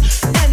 it.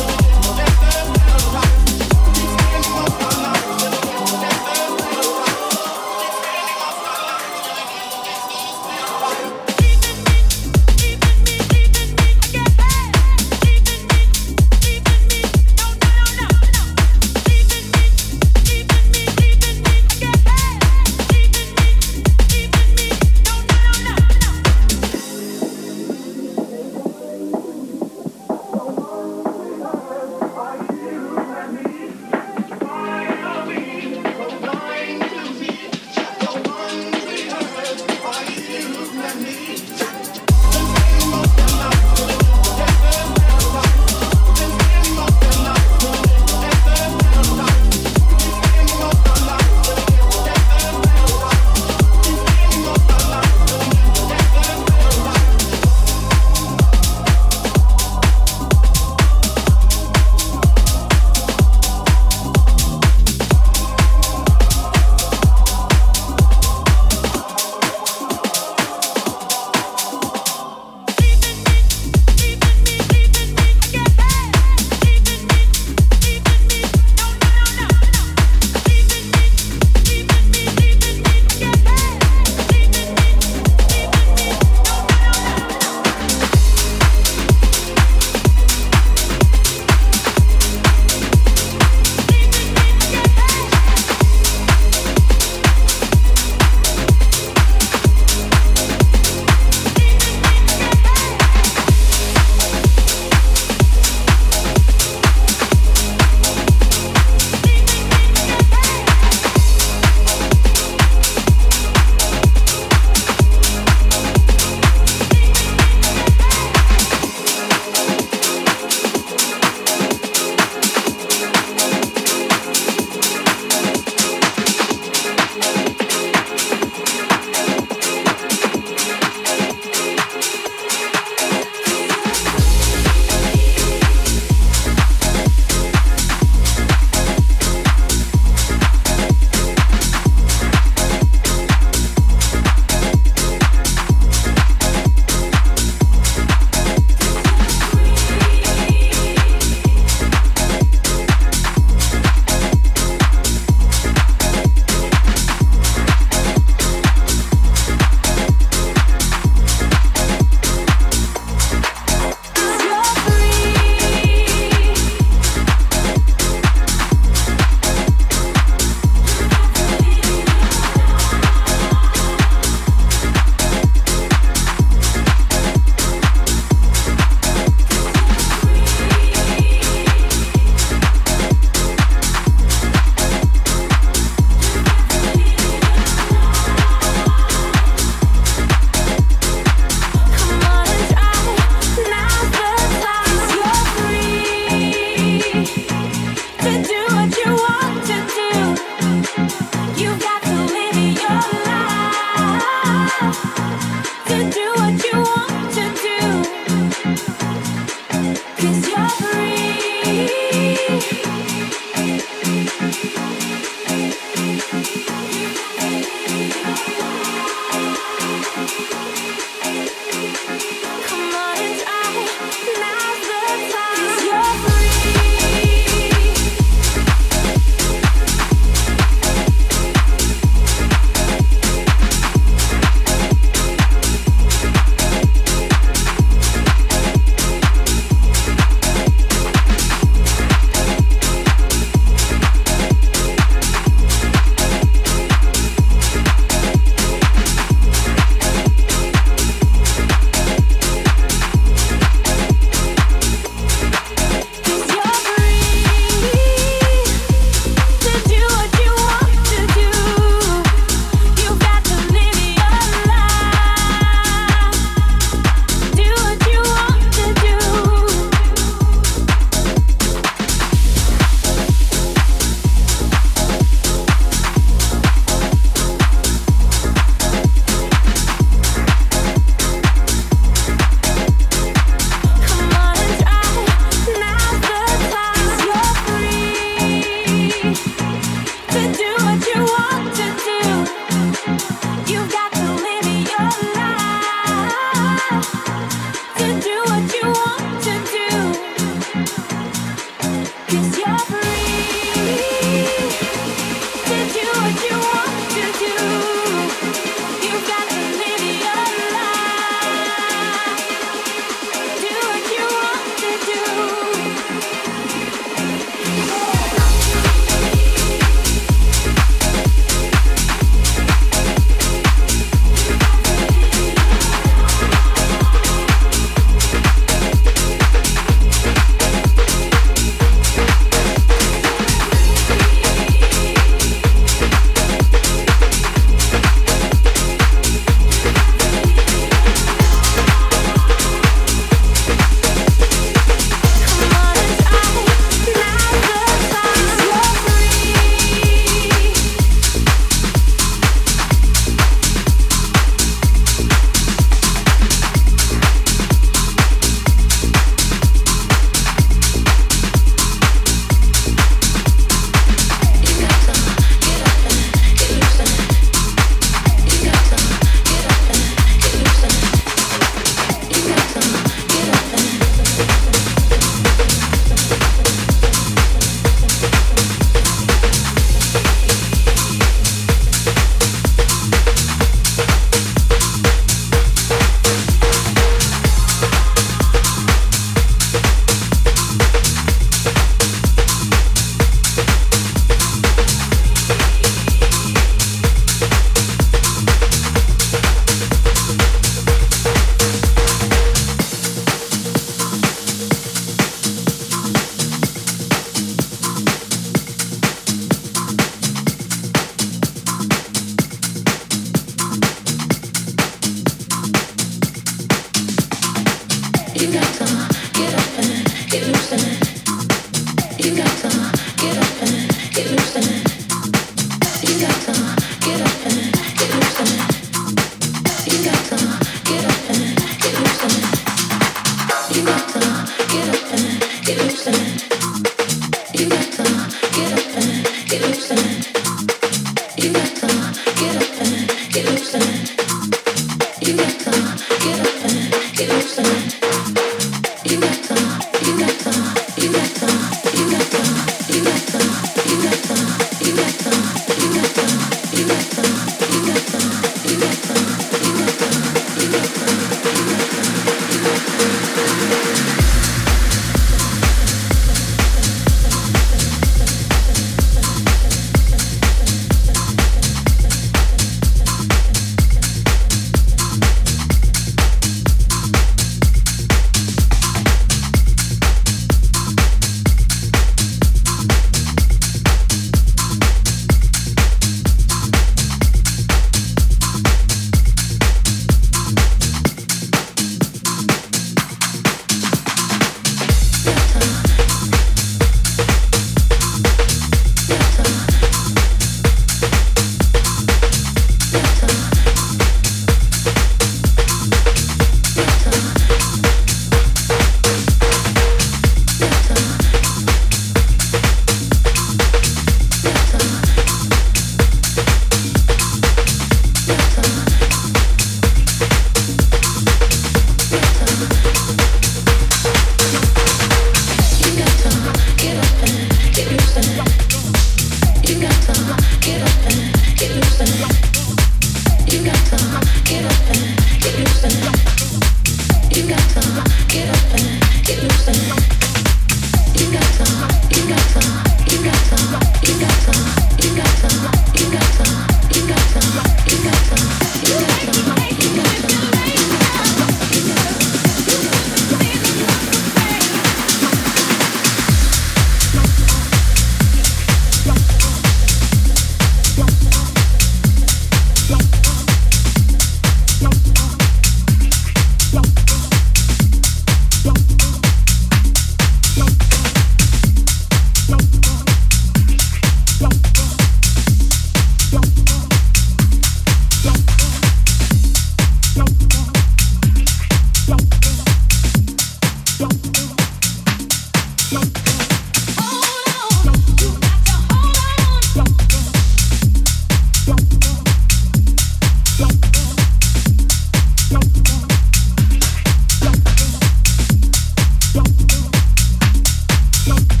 Make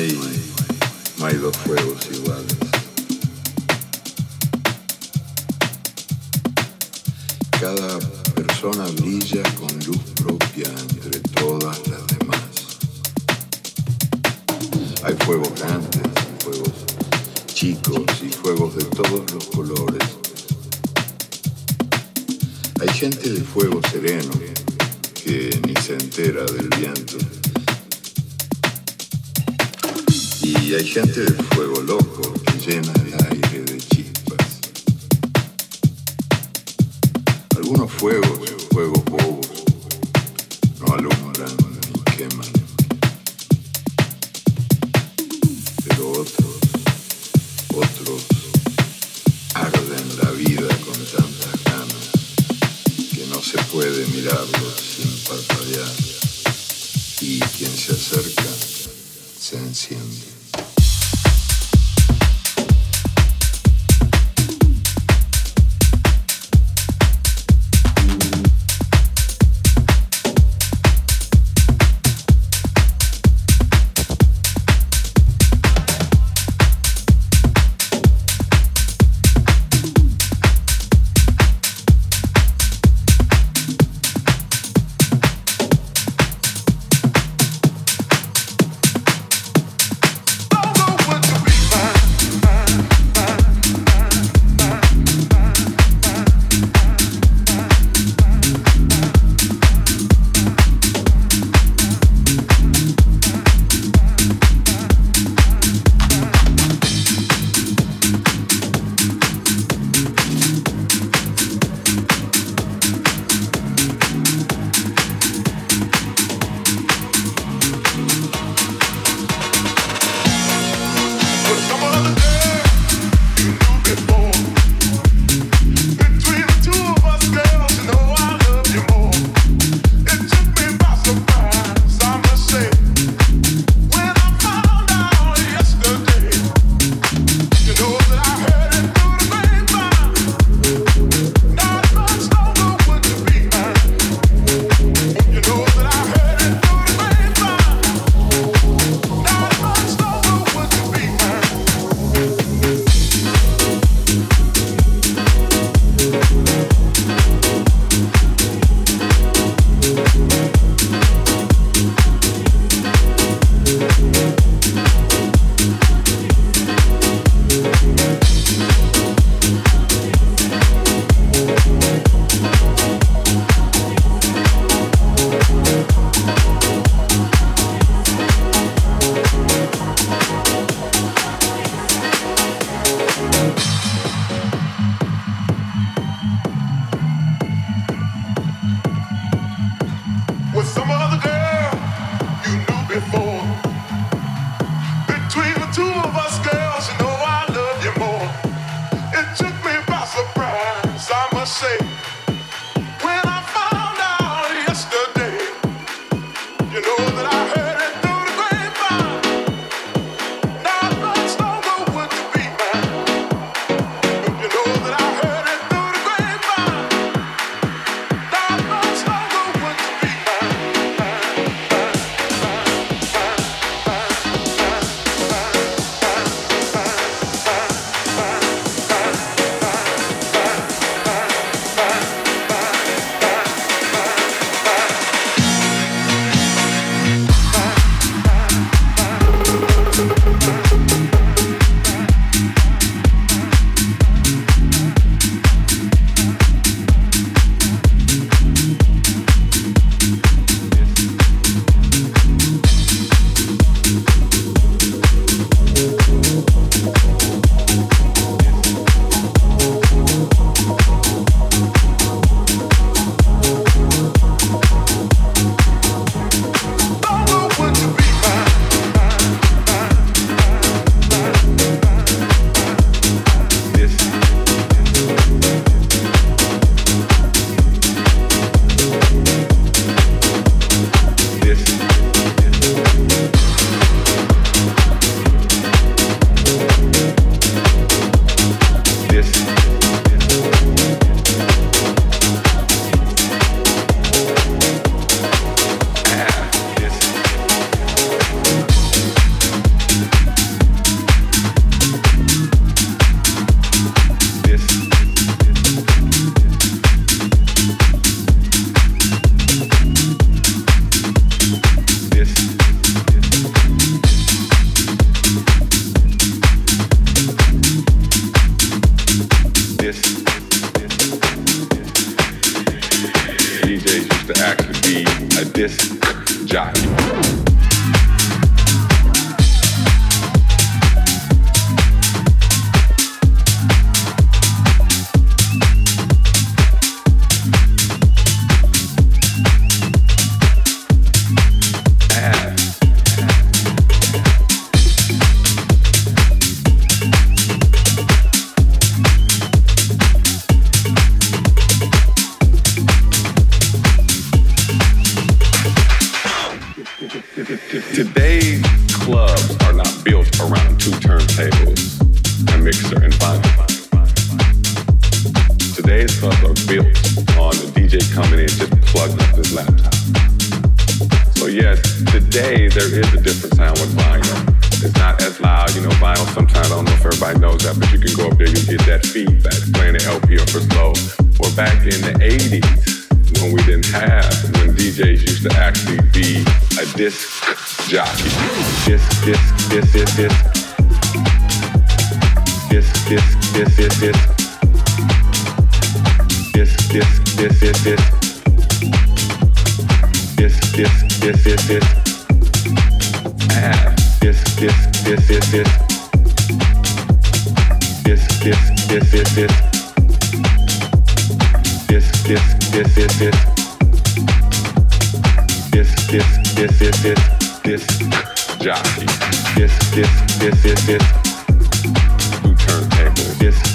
hay, no hay dos fuegos iguales. Cada persona brilla con luz propia entre todas las demás. Hay fuegos grandes, fuegos chicos y fuegos de todos los colores. Hay gente de fuego sereno que ni se entera del viento. Y hay gente de fuego loco que llena el aire de chispas. Algunos fuegos, fuegos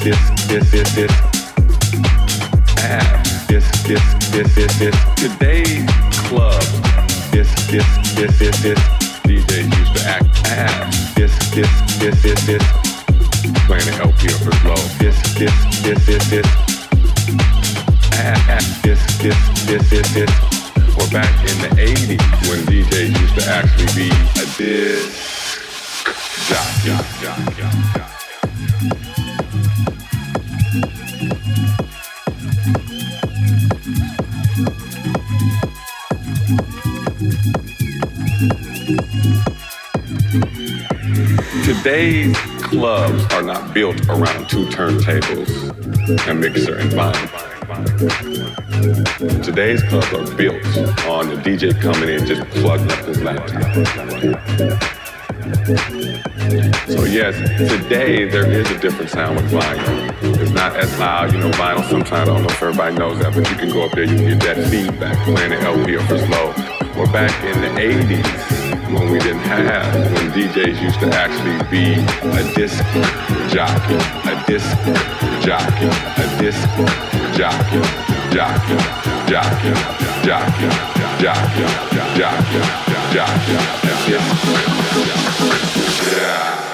this, this, this, this, ah, this, this, this, this, this, today's club, this, this, this, this, this, DJs used to act, ah, this, this, this, this, this, playing the LP up for slow, this, this, this, this, this this, this, this, this, this. We're back in the 80s when DJs used to actually be a disc. Today's clubs are not built around two turntables, a mixer, and vinyl. Today's clubs are built on the DJ coming in just plugging up his laptop. So yes, today there is a different sound with vinyl. It's not as loud, you know, vinyl sometimes, I don't know if everybody knows that, but you can go up there, you can get that feedback playing the LP for slow. We're back in the 80s when we didn't have, when DJs used to actually be a disc jockey, a disc jockey, a disc jockey, jockey, jockey, jockey, jockey, jockey, jockey, a disc. Yeah.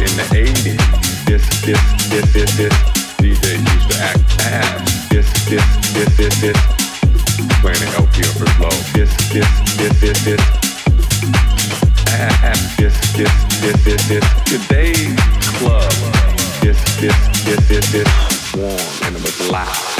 In the 80s. This, this, this, this, this. DJ used to act ah, this, this, this, this, this. Playing LP slow. This, this, this, this, this. Ah, this, this, this, this, this. Today's club. This, this, this, this, this. Warm and it was loud.